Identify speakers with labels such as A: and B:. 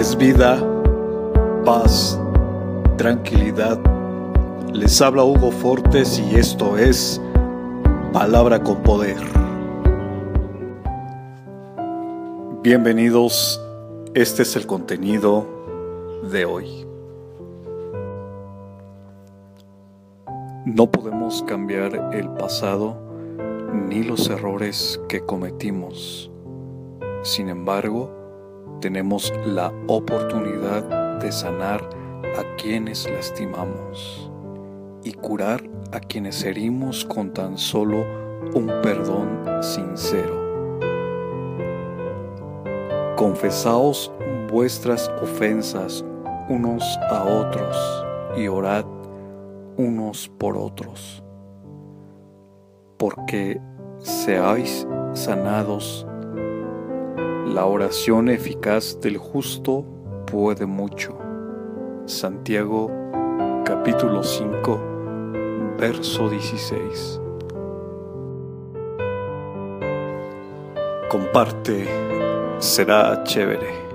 A: es vida, paz, tranquilidad. Les habla Hugo Fortes y esto es Palabra con Poder. Bienvenidos, este es el contenido de hoy. No podemos cambiar el pasado ni los errores que cometimos. Sin embargo, tenemos la oportunidad de sanar a quienes lastimamos y curar a quienes herimos con tan solo un perdón sincero. Confesaos vuestras ofensas unos a otros y orad unos por otros, porque seáis sanados la oración eficaz del justo puede mucho. Santiago capítulo 5, verso 16. Comparte, será chévere.